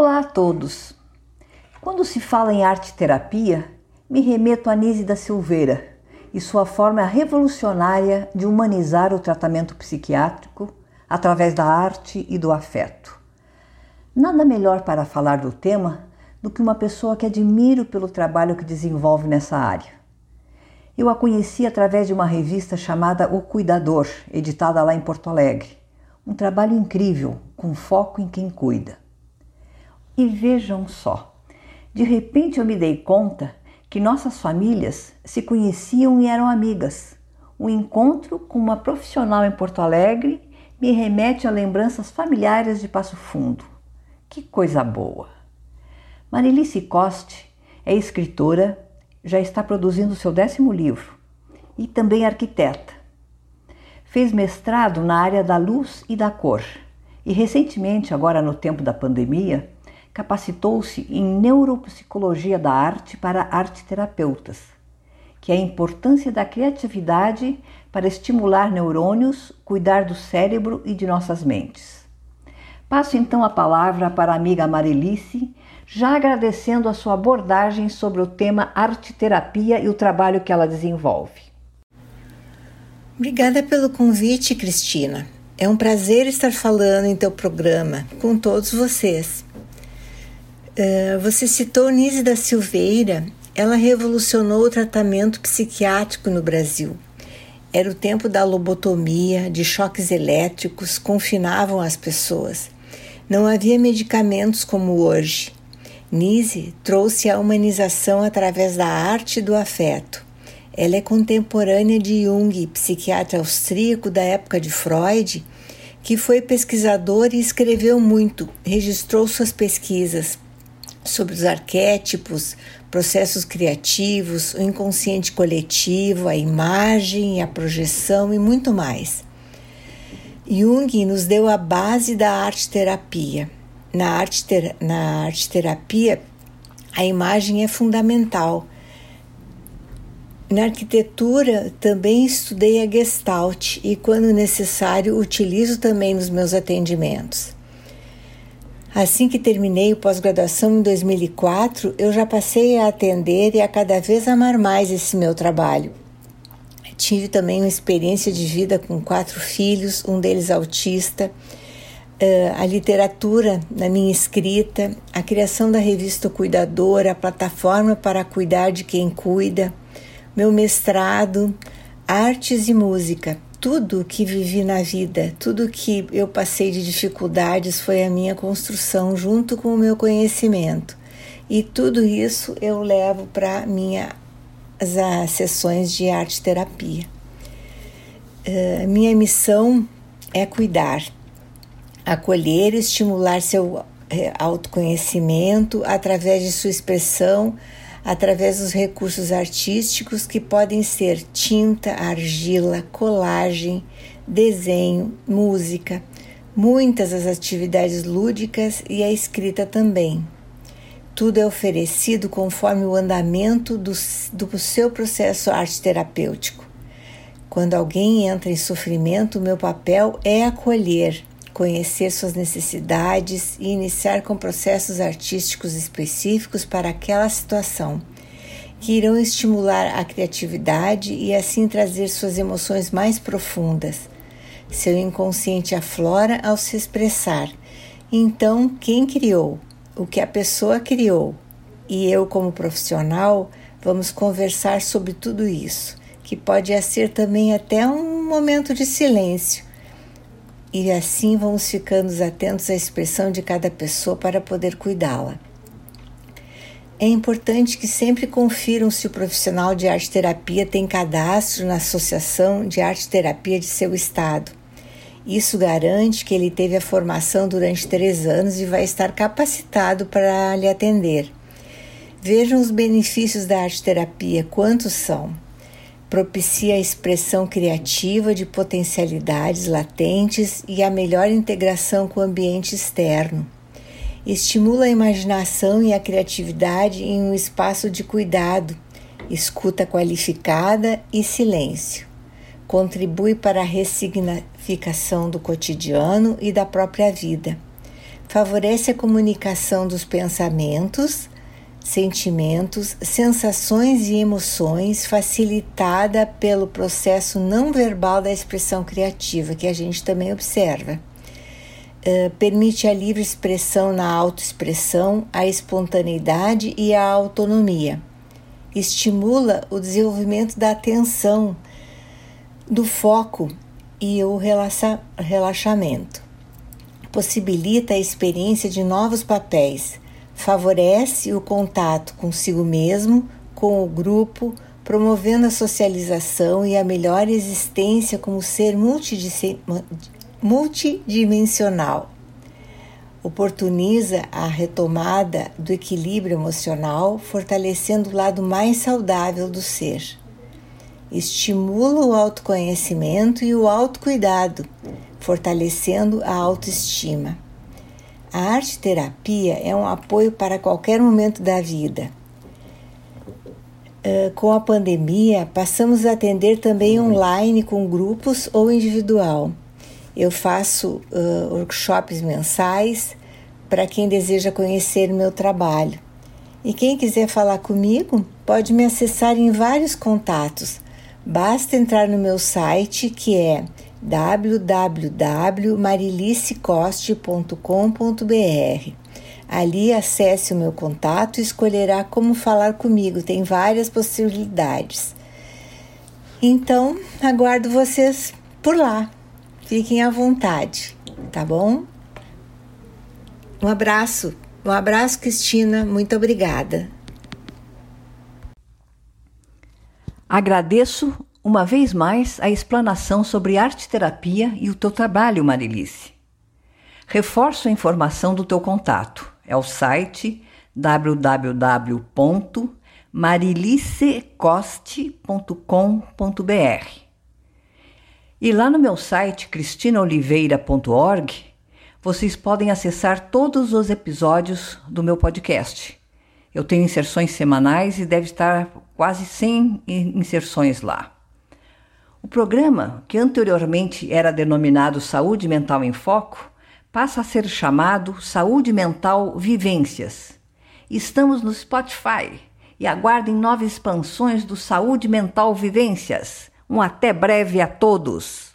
Olá a todos! Quando se fala em arte terapia, me remeto a Nise da Silveira e sua forma revolucionária de humanizar o tratamento psiquiátrico através da arte e do afeto. Nada melhor para falar do tema do que uma pessoa que admiro pelo trabalho que desenvolve nessa área. Eu a conheci através de uma revista chamada O Cuidador, editada lá em Porto Alegre. Um trabalho incrível, com foco em quem cuida. E vejam só, de repente eu me dei conta que nossas famílias se conheciam e eram amigas. O encontro com uma profissional em Porto Alegre me remete a lembranças familiares de Passo Fundo. Que coisa boa! Marilice Coste é escritora, já está produzindo seu décimo livro e também arquiteta. Fez mestrado na área da luz e da cor e recentemente, agora no tempo da pandemia, capacitou-se em neuropsicologia da arte para arte-terapeutas, que é a importância da criatividade para estimular neurônios, cuidar do cérebro e de nossas mentes. Passo então a palavra para a amiga Marilice, já agradecendo a sua abordagem sobre o tema arte-terapia e o trabalho que ela desenvolve. Obrigada pelo convite, Cristina. É um prazer estar falando em teu programa com todos vocês. Eh, você citou Nise da Silveira, ela revolucionou o tratamento psiquiátrico no Brasil. Era o tempo da lobotomia, de choques elétricos, confinavam as pessoas. Não havia medicamentos como hoje. Nise trouxe a humanização através da arte do afeto. Ela é contemporânea de Jung, psiquiatra austríaco da época de Freud, que foi pesquisador e escreveu muito, registrou suas pesquisas, sobre os arquétipos, processos criativos, o inconsciente coletivo, a imagem, a projeção e muito mais. Jung nos deu a base da arte terapia. Na arte, ter na arte terapia, a imagem é fundamental. Na arquitetura, também estudei a Gestalt e, quando necessário, utilizo também nos meus atendimentos. Assim que terminei o pós-graduação em 2004, eu já passei a atender e a cada vez amar mais esse meu trabalho. Tive também uma experiência de vida com quatro filhos, um deles autista, eh, a literatura na minha escrita, a criação da revista Cuidadora, a plataforma para cuidar de quem cuida, meu mestrado, artes e música tudo que vivi na vida, tudo que eu passei de dificuldades foi a minha construção junto com o meu conhecimento. E tudo isso eu levo para minhas sessões de arte terapia. Uh, minha missão é cuidar, acolher estimular seu eh, autoconhecimento através de sua expressão através dos recursos artísticos que podem ser tinta, argila, colagem, desenho, música, muitas as atividades lúdicas e a escrita também. Tudo é oferecido conforme o andamento do, do seu processo arte terapêutico. Quando alguém entra em sofrimento, meu papel é acolher, conhecer suas necessidades e iniciar com processos artísticos específicos para aquela situação, que irão estimular a criatividade e assim trazer suas emoções mais profundas. Seu inconsciente aflora ao se expressar. Então, quem criou? O que a pessoa criou? E eu, como profissional, vamos conversar sobre tudo isso, que pode ser também até um momento de silêncio e assim vamos ficando atentos à expressão de cada pessoa para poder cuidá-la. É importante que sempre confiram se o profissional de arte terapia tem cadastro na Associação de Arte Terapia de seu estado. Isso garante que ele teve a formação durante três anos e vai estar capacitado para lhe atender. Vejam os benefícios da arte terapia, quantos são propicia a expressão criativa de potencialidades latentes e a melhor integração com o ambiente externo. Estimula a imaginação e a criatividade em um espaço de cuidado, escuta qualificada e silêncio. Contribui para a ressignificação do cotidiano e da própria vida. favorece a comunicação dos pensamentos, sentimentos, sensações e emoções, facilitada pelo processo não verbal da expressão criativa, que a gente também observa. Uh, permite a livre expressão na autoexpressão, a espontaneidade e a autonomia. Estimula o desenvolvimento da atenção, do foco e o relaxa relaxamento. Possibilita a experiência de novos papéis, favorece o contato consigo mesmo, com o grupo, promovendo a socialização e a melhor existência como ser multidimensional. Oportuniza a retomada do equilíbrio emocional, fortalecendo o lado mais saudável do ser estimula o autoconhecimento e o autocuidado, fortalecendo a autoestima. A arte terapia é um apoio para qualquer momento da vida. Uh, com a pandemia, passamos a atender também online com grupos ou individual. Eu faço uh, workshops mensais para quem deseja conhecer meu trabalho. E quem quiser falar comigo, pode me acessar em vários contatos Basta entrar no meu site que é www.marilicecoste.com.br. Ali acesse o meu contato e escolherá como falar comigo, tem várias possibilidades. Então, aguardo vocês por lá. Fiquem à vontade, tá bom? Um abraço, um abraço, Cristina, muito obrigada. Agradeço uma vez mais a explanação sobre arte-terapia e o teu trabalho, Marilice. Reforço a informação do teu contato. É o site www.marilicecoste.com.br. E lá no meu site cristinaoliveira.org, vocês podem acessar todos os episódios do meu podcast. Eu tenho inserções semanais e deve estar quase 100 inserções lá. O programa, que anteriormente era denominado Saúde Mental em Foco, passa a ser chamado Saúde Mental Vivências. Estamos no Spotify e aguardem novas expansões do Saúde Mental Vivências. Um até breve a todos!